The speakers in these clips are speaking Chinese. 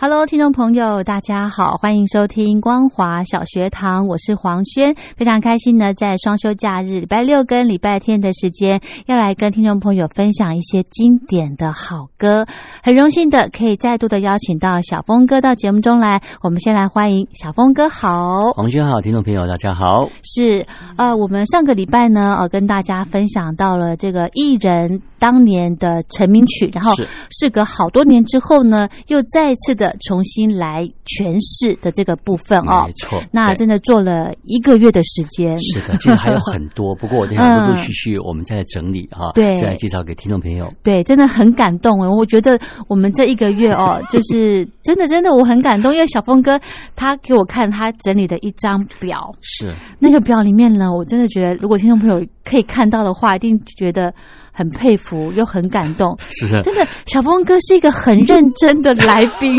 Hello，听众朋友，大家好，欢迎收听光华小学堂，我是黄轩，非常开心呢，在双休假日，礼拜六跟礼拜天的时间，要来跟听众朋友分享一些经典的好歌，很荣幸的可以再度的邀请到小峰哥到节目中来，我们先来欢迎小峰哥，好，黄轩好，听众朋友大家好，是呃，我们上个礼拜呢，呃，跟大家分享到了这个艺人当年的成名曲，然后事隔好多年之后呢，又再次的。重新来诠释的这个部分哦，没错，那真的做了一个月的时间。是的，其实还有很多，不过我想陆陆续续我们再来整理哈，对，再来介绍给听众朋友。对，真的很感动哦，我觉得我们这一个月哦，就是真的真的我很感动，因为小峰哥他给我看他整理的一张表，是那个表里面呢，我真的觉得如果听众朋友可以看到的话，一定觉得。很佩服又很感动，是真的。小峰哥是一个很认真的来宾，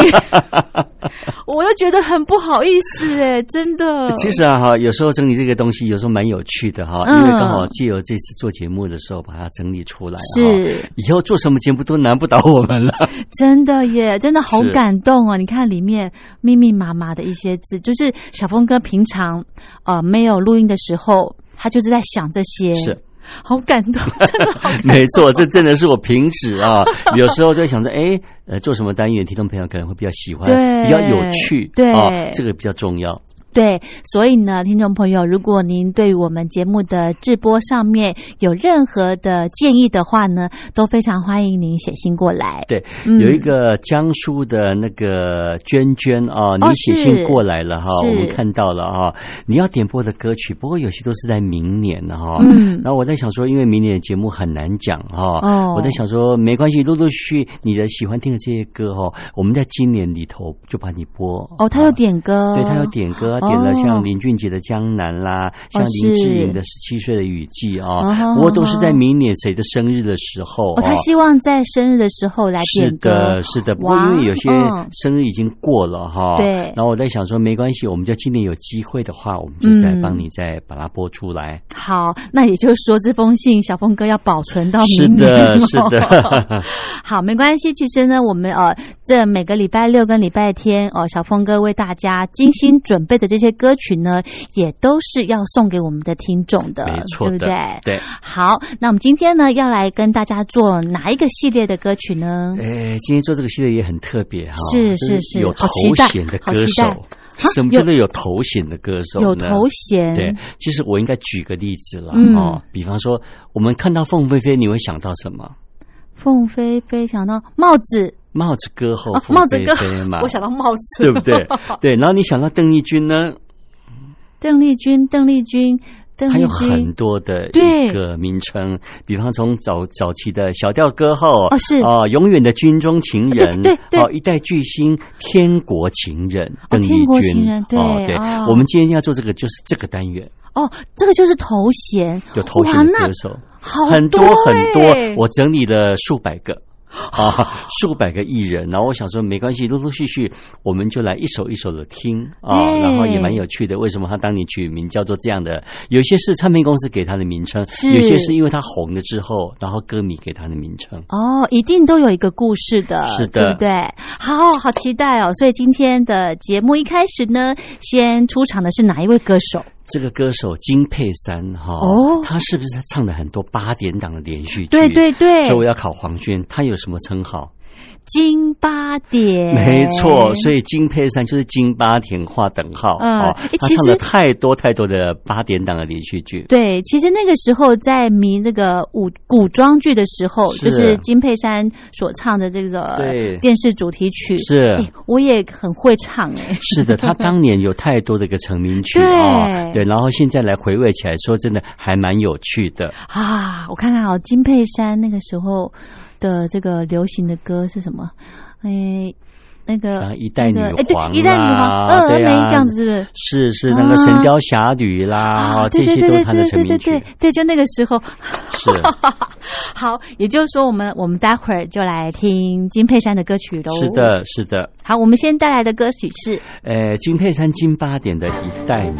我又觉得很不好意思哎，真的。其实啊哈，有时候整理这个东西有时候蛮有趣的哈，因为刚好借由这次做节目的时候把它整理出来，是以后做什么节目都难不倒我们了。真的耶，真的好感动哦！你看里面密密麻麻的一些字，就是小峰哥平常呃没有录音的时候，他就是在想这些。是。好感动，真的好。没错，这真的是我平时啊，有时候在想着，哎，呃，做什么单元，听众朋友可能会比较喜欢，比较有趣，对，这个比较重要。对，所以呢，听众朋友，如果您对我们节目的直播上面有任何的建议的话呢，都非常欢迎您写信过来。对，有一个江苏的那个娟娟啊，你写信过来了哈，我们看到了哈，你要点播的歌曲，不过有些都是在明年的哈。嗯，然后我在想说，因为明年的节目很难讲哈，哦，我在想说，没关系，陆陆续续你的喜欢听的这些歌哈，我们在今年里头就把你播。哦，他有点歌，对他有点歌。点了像林俊杰的《江南》啦，像林志颖的《十七岁的雨季》啊，不过都是在明年谁的生日的时候。他希望在生日的时候来点歌。是的，是的。不过因为有些生日已经过了哈，对。然后我在想说，没关系，我们就今年有机会的话，我们就再帮你再把它播出来。好，那也就是说，这封信小峰哥要保存到明年。是的，是的。好，没关系。其实呢，我们呃，这每个礼拜六跟礼拜天哦，小峰哥为大家精心准备的。这些歌曲呢，也都是要送给我们的听众的，没错，对不对？对。好，那我们今天呢，要来跟大家做哪一个系列的歌曲呢？诶，今天做这个系列也很特别哈，是是是，有头衔的歌手，什么叫做有头衔的歌手？有头衔。对，其实我应该举个例子了哦，比方说，我们看到凤飞飞，你会想到什么？凤飞飞想到帽子。帽子歌后，帽子歌嘛，我想到帽子，对不对？对，然后你想到邓丽君呢？邓丽君，邓丽君，邓丽君，还有很多的一个名称，比方从早早期的小调歌后，哦是。啊，永远的军中情人，对对，哦，一代巨星，天国情人，邓丽君，对对，我们今天要做这个就是这个单元，哦，这个就是头衔，有头衔的歌手，很多很多，我整理了数百个。啊，数百个艺人，然后我想说没关系，陆陆续续我们就来一首一首的听啊，然后也蛮有趣的。为什么他当年取名叫做这样的？有些是唱片公司给他的名称，有些是因为他红了之后，然后歌迷给他的名称。哦，一定都有一个故事的，是的，对不对？好好期待哦！所以今天的节目一开始呢，先出场的是哪一位歌手？这个歌手金佩珊哈，哦，他是不是唱了很多八点档的连续剧？对对对，所以我要考黄轩，他有什么称号？金八点，没错，所以金佩珊就是金八点画等号哦。他唱了太多太多的八点档的连续剧。对，其实那个时候在迷这个武古装剧的时候，就是金佩珊所唱的这个电视主题曲，是，我也很会唱哎。是的，他当年有太多的一个成名曲啊，对，然后现在来回味起来，说真的还蛮有趣的啊。我看看哦，金佩珊那个时候。的这个流行的歌是什么？哎，那个一代女皇，一代女皇，峨眉这样子是不是？是是那个《神雕侠侣》啦，这些都是他的成名曲。对，就那个时候是 好，也就是说，我们我们待会儿就来听金佩珊的歌曲喽。是的，是的。好，我们先带来的歌曲是呃金佩珊金八点的一代女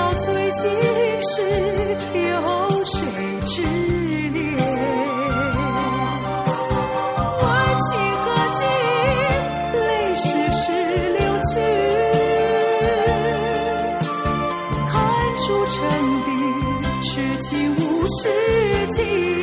憔悴心事有谁知呢？问情何寄，泪时时流去，看出成碧，却情无世际。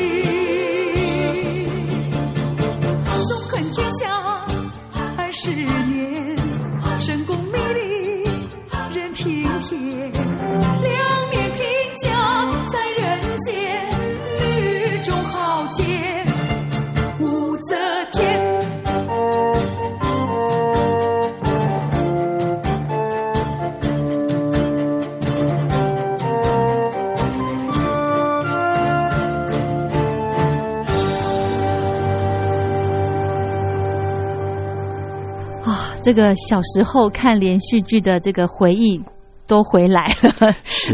这个小时候看连续剧的这个回忆都回来了。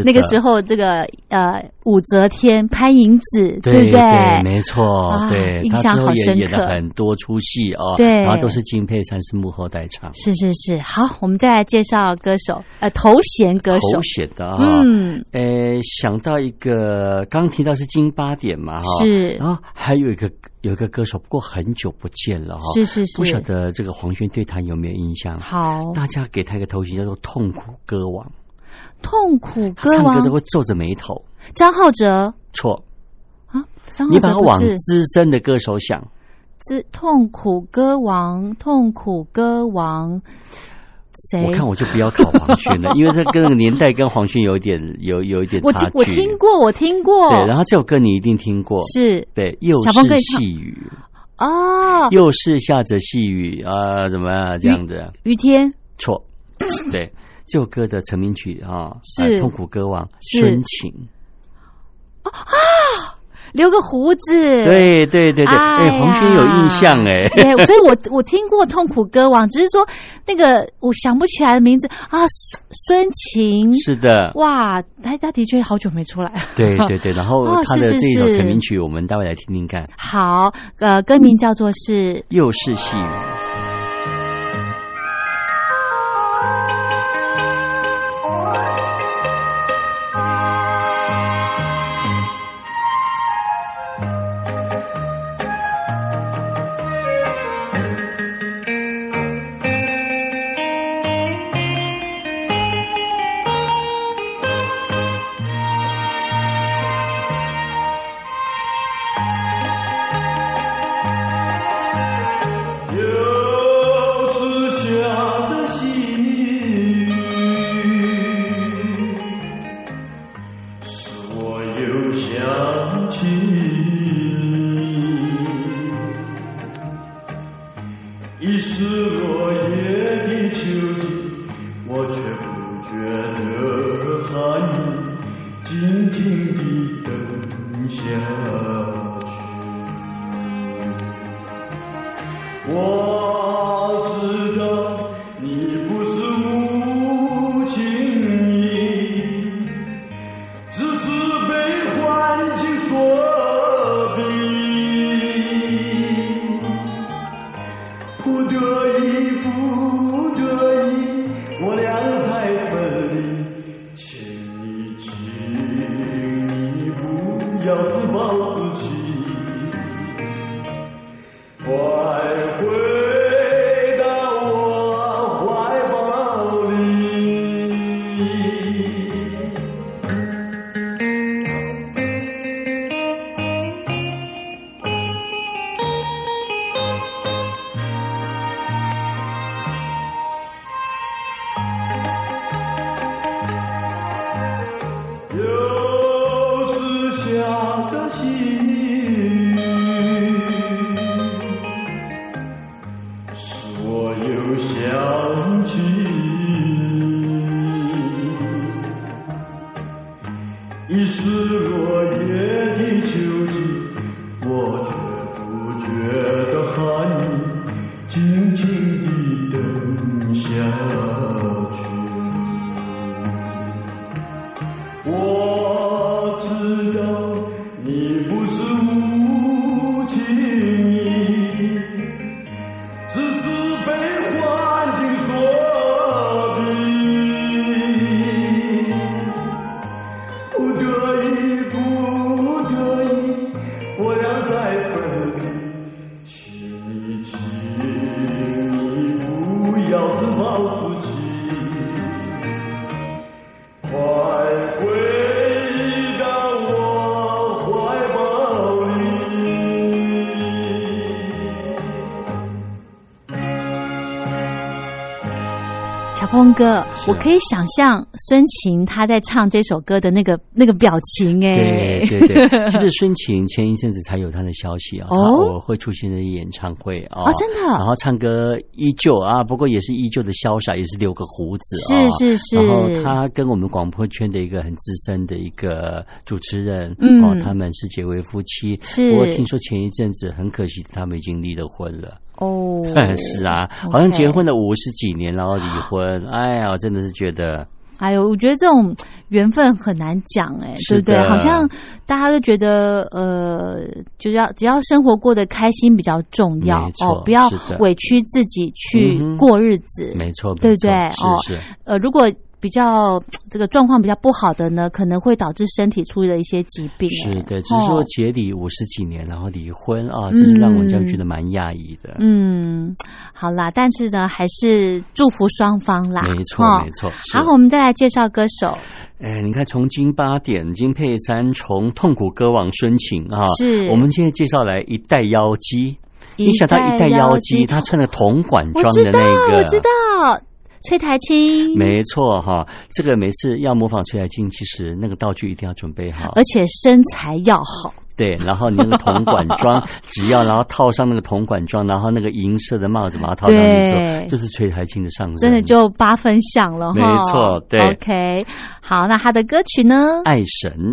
那个时候，这个呃武则天、潘迎紫，对不对？没错，对，印象好深刻，演了很多出戏哦，对，然后都是金佩珊是幕后代唱，是是是。好，我们再来介绍歌手，呃，头衔歌手，头衔的啊，嗯，呃，想到一个，刚提到是金八点嘛，哈，是，然后还有一个有一个歌手，不过很久不见了哈，是是是，不晓得这个黄轩对他有没有印象？好，大家给他一个头衔叫做“痛苦歌王”。痛苦歌王，唱歌都会皱着眉头。张浩哲错啊，你把它往资深的歌手想。资痛苦歌王，痛苦歌王，谁？我看我就不要考黄轩了，因为这跟那个年代跟黄轩有点有有一点差距。我我听过，我听过。对，然后这首歌你一定听过，是对，又是细雨哦，又是下着细雨啊，怎么这样子？雨天错，对。这首歌的成名曲啊，是痛苦歌王深情啊，留个胡子，对对对对，哎，黄轩有印象哎，对，所以我 我听过痛苦歌王，只是说那个我想不起来的名字。啊，孙晴。是的，哇，他他的确好久没出来，对对对，然后他的这首成名曲，我们待会来听听看，好，呃，歌名叫做是又是细雨。go. 峰哥，我可以想象孙晴他在唱这首歌的那个那个表情，哎，对对对，其实 孙晴前一阵子才有他的消息啊，偶尔会出现在演唱会啊，真的，然后唱歌依旧啊，不过也是依旧的潇洒，也是留个胡子啊，是是是，然后他跟我们广播圈的一个很资深的一个主持人，嗯，哦，他们是结为夫妻，是，不过听说前一阵子很可惜，他们已经离了婚了。哦，是啊，好像结婚了五十几年，然后离婚，哎呀，真的是觉得哎呦，我觉得这种缘分很难讲，哎，对不对？好像大家都觉得，呃，就是要只要生活过得开心比较重要哦，不要委屈自己去过日子，没错，对不对？哦，是呃，如果。比较 这个状况比较不好的呢，可能会导致身体出了一些疾病。是的，只是说结离五十几年，然后离婚啊，这是让我这样觉得蛮讶异的。嗯，好啦，但是呢，还是祝福双方啦。没错，没错。好，我们再来介绍歌手。哎，你看，从金八点金佩珊，从痛苦歌王孙晴啊，是我们现在介绍来一代妖姬。你想到一代妖姬，她穿的铜管装的那个，我知道。崔台青，没错哈，这个每次要模仿崔台青，其实那个道具一定要准备好，而且身材要好。对，然后你那个铜管装，只要然后套上那个铜管装，然后那个银色的帽子把它套上去，走，就是崔台青的上身，真的就八分像了哈。没错，对。OK，好，那他的歌曲呢？爱神。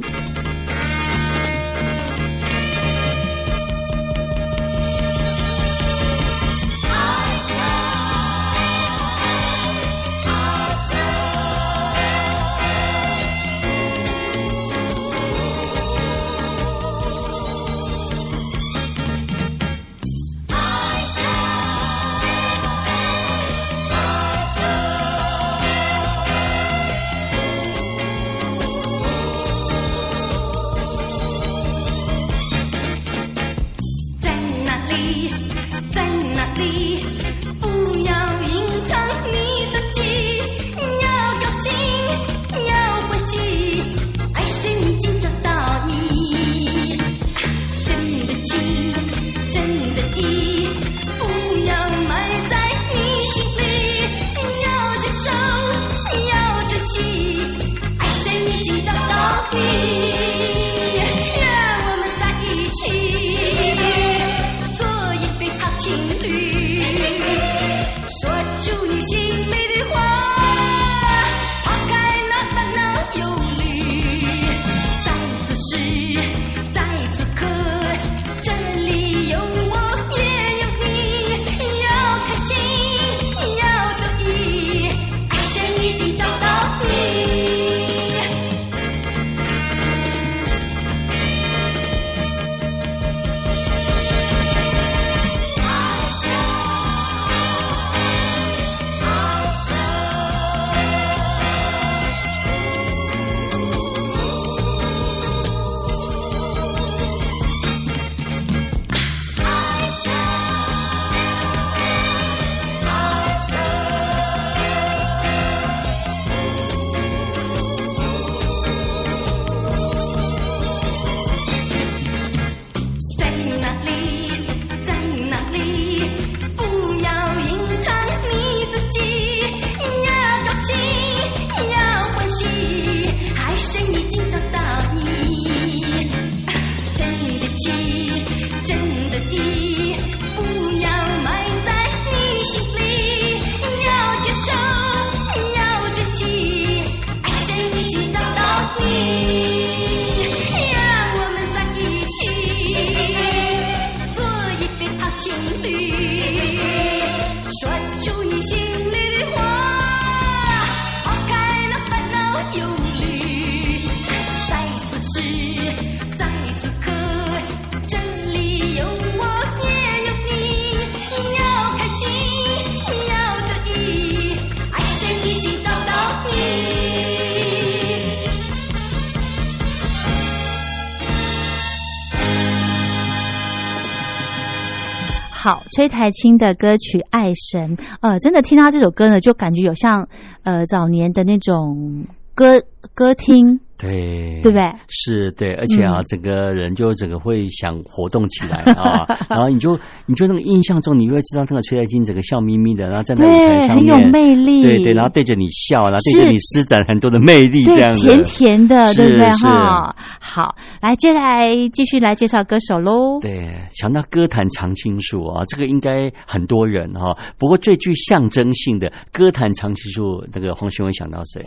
崔台青的歌曲《爱神》，呃，真的听他这首歌呢，就感觉有像呃早年的那种歌歌厅。对，对不对？是对，而且啊，整个人就整个会想活动起来啊，然后你就你就那个印象中，你会知道那个崔台金整个笑眯眯的，然后站在舞台上面，很有魅力，对对，然后对着你笑，然后对着你施展很多的魅力，这样子，甜甜的，对不对？哈，好，来接下来继续来介绍歌手喽。对，想到歌坛常青树啊，这个应该很多人哈，不过最具象征性的歌坛常青树，那个黄轩文想到谁？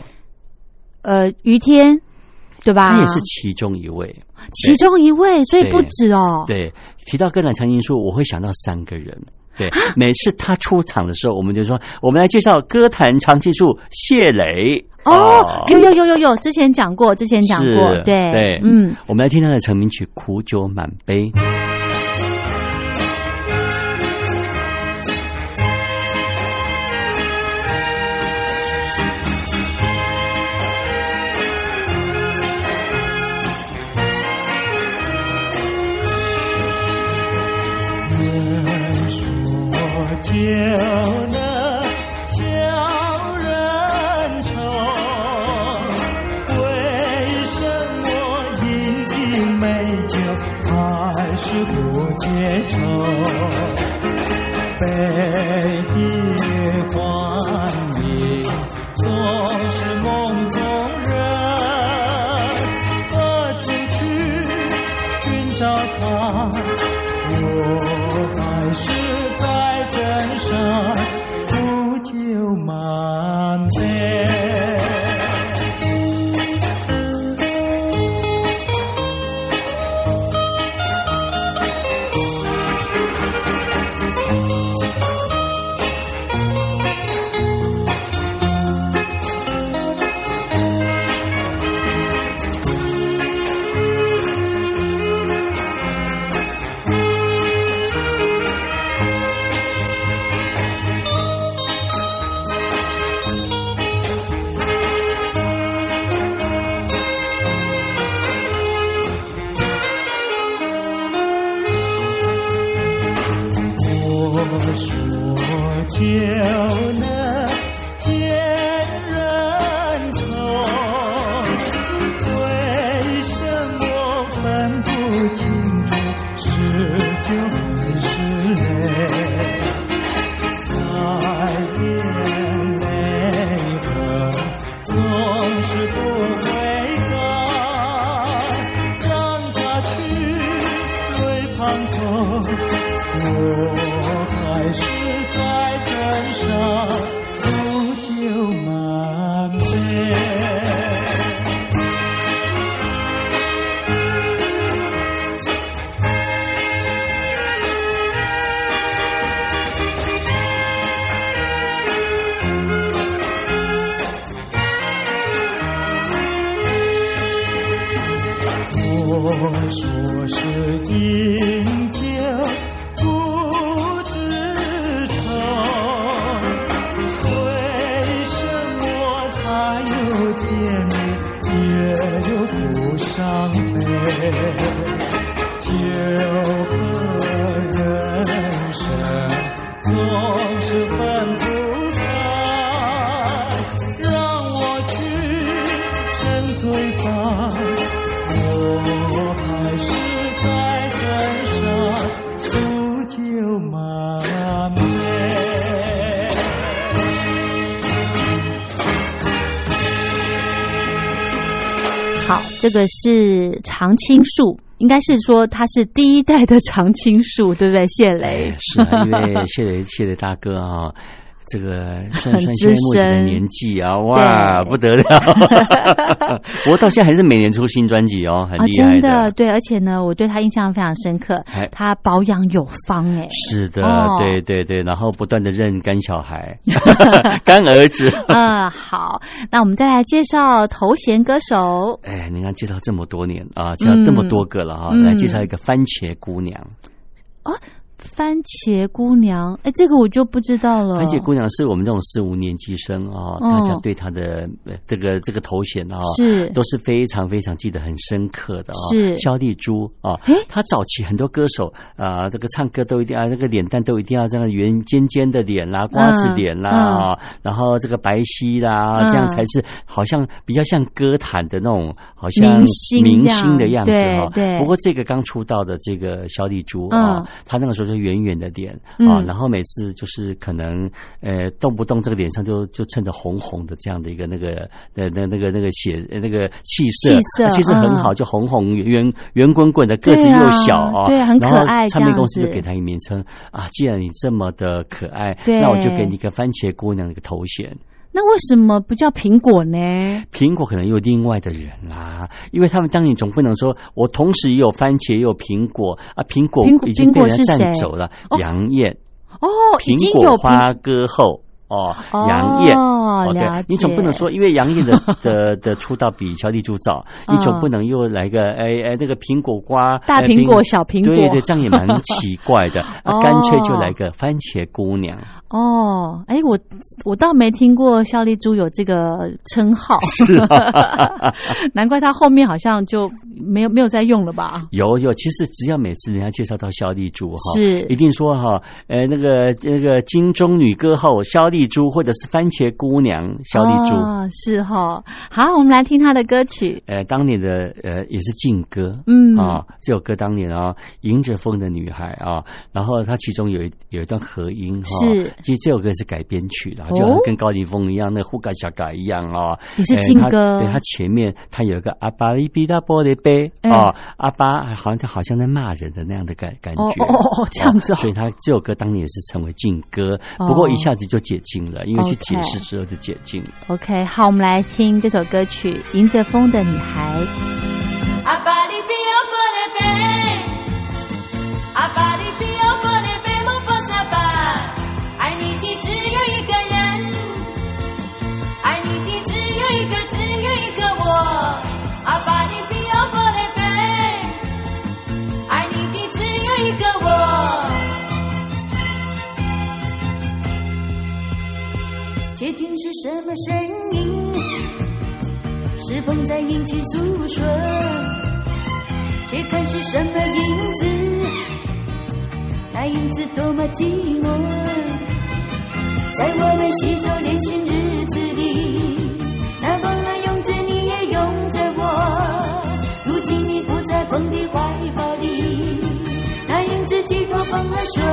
呃，于天。对吧？你也是其中一位，其中一位，所以不止哦。对，提到歌坛常青树，我会想到三个人。对，每次他出场的时候，我们就说，我们来介绍歌坛常青树谢磊。哦，有有有有有，之前讲过，之前讲过，对对，嗯，我们来听他的成名曲《苦酒满杯》。天。这个是常青树，应该是说他是第一代的常青树，对不对？谢雷是啊，因为谢雷谢雷大哥啊。这个 算算现在目前的年纪啊，哇，不得了！不过到现在还是每年出新专辑哦，很厉害的。对，而且呢，我对他印象非常深刻，他保养有方哎。是的，对对对，然后不断的认干小孩、干儿子。嗯，好，那我们再来介绍头衔歌手。哎，你看介绍这么多年啊，介绍这么多个了哈，来介绍一个番茄姑娘啊。番茄姑娘，哎，这个我就不知道了。番茄姑娘是我们这种四五年级生啊，大家对她的这个这个头衔啊，是都是非常非常记得很深刻的啊。是肖丽珠啊，她早期很多歌手啊，这个唱歌都一定啊，这个脸蛋都一定要这样圆尖尖的脸啦，瓜子脸啦，然后这个白皙啦，这样才是好像比较像歌坛的那种，好像明星明星的样子哈。对。不过这个刚出道的这个肖丽珠啊，她那个时候就。圆圆的脸啊，然后每次就是可能呃动不动这个脸上就就衬着红红的这样的一个那个呃那那个那个血那个气色，气色很好，就红红圆圆滚滚的，个子又小啊，对，很可爱。唱片公司就给他一名称啊，既然你这么的可爱，那我就给你一个番茄姑娘的一个头衔。那为什么不叫苹果呢？苹果可能有另外的人啦，因为他们当年总不能说我同时也有番茄也有苹果啊，苹果已经被人占走了。杨艳哦，苹果花歌后哦，杨艳哦，对。你总不能说，因为杨艳的 的的出道比小丽珠早，你总不能又来个哎哎那个苹果瓜大苹果小苹果，对对，这样也蛮奇怪的。啊，干脆就来个番茄姑娘。哦，哎，我我倒没听过肖丽珠有这个称号，是，难怪她后面好像就没有没有再用了吧？有有，其实只要每次人家介绍到肖丽珠哈，是一定说哈，呃，那个那个金钟女歌后肖丽珠，或者是番茄姑娘小丽珠，是哈。好，我们来听她的歌曲。呃，当年的呃也是劲歌，嗯啊，这首歌当年啊，迎着风的女孩啊，然后它其中有一有一段和音哈，是。其实这首歌是改编曲的，就跟高凌风一样，那呼嘎小嘎一样啊。也是劲歌，对，他前面他有一个阿巴利比达玻璃杯啊，阿巴好像他好像在骂人的那样的感感觉。哦哦哦，这样子。所以他这首歌当年也是成为劲歌，不过一下子就解禁了，因为去解释之后就解禁了。OK，好，我们来听这首歌曲《迎着风的女孩》。窃听是什么声音？是风在引起诉说。且看是什么影子，那影子多么寂寞。在我们携手年轻日子里，那风儿拥着你，也拥着我。如今你不在风的怀抱里，那影子寄托风儿说：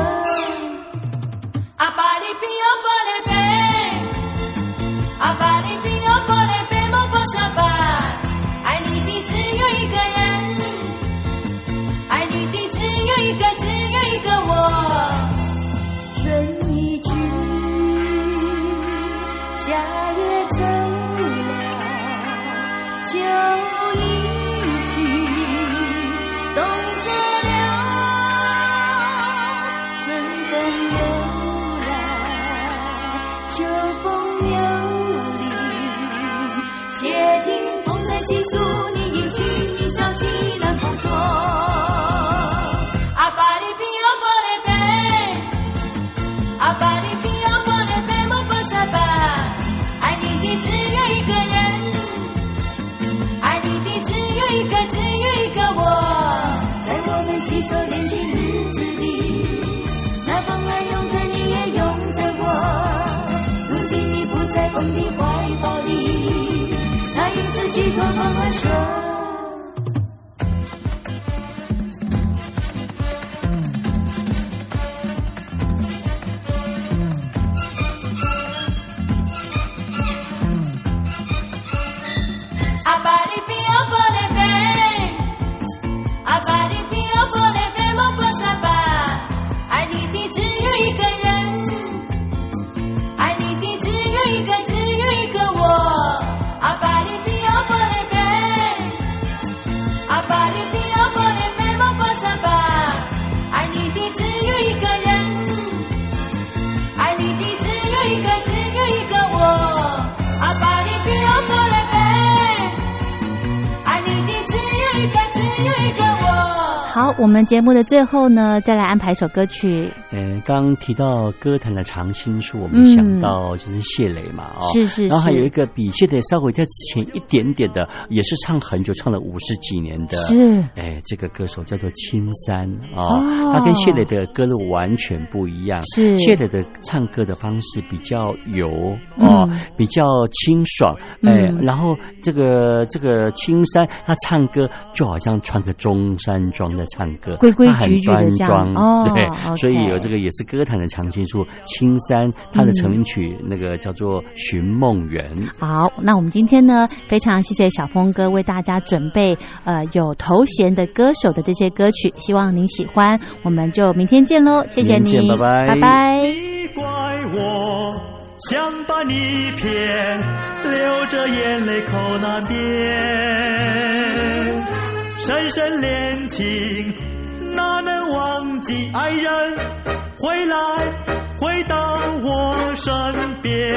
好，我们节目的最后呢，再来安排一首歌曲。嗯，刚刚提到歌坛的常青树，我们想到就是谢磊嘛，哦，是是是。然后还有一个比谢磊稍微在之前一点点的，也是唱很久，唱了五十几年的，是。哎，这个歌手叫做青山哦，他跟谢磊的歌路完全不一样。是。谢磊的唱歌的方式比较油哦，比较清爽，哎，然后这个这个青山他唱歌就好像穿个中山装在唱歌，规规他很端庄，哦，对，所以有这个也是歌坛的常青树。青山他的成名曲那个叫做《寻梦园》。好，那我们今天呢，非常谢谢小峰哥为大家准备呃有头衔的歌手的这些歌曲，希望您喜欢。我们就明天见喽，谢谢你，拜拜，拜拜。你怪我想把你骗，流着眼泪口那边，深深恋情哪能忘记爱人？回来，回到我身边，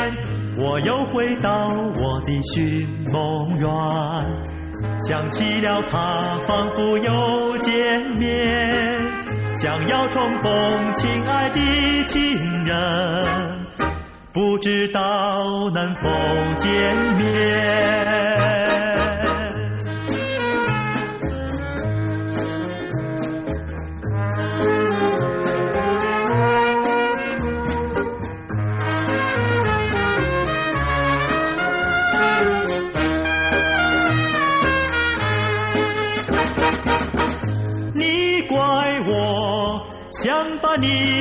我又回到我的寻梦园，想起了他，仿佛又见面，将要重逢，亲爱的情人，不知道能否见面。你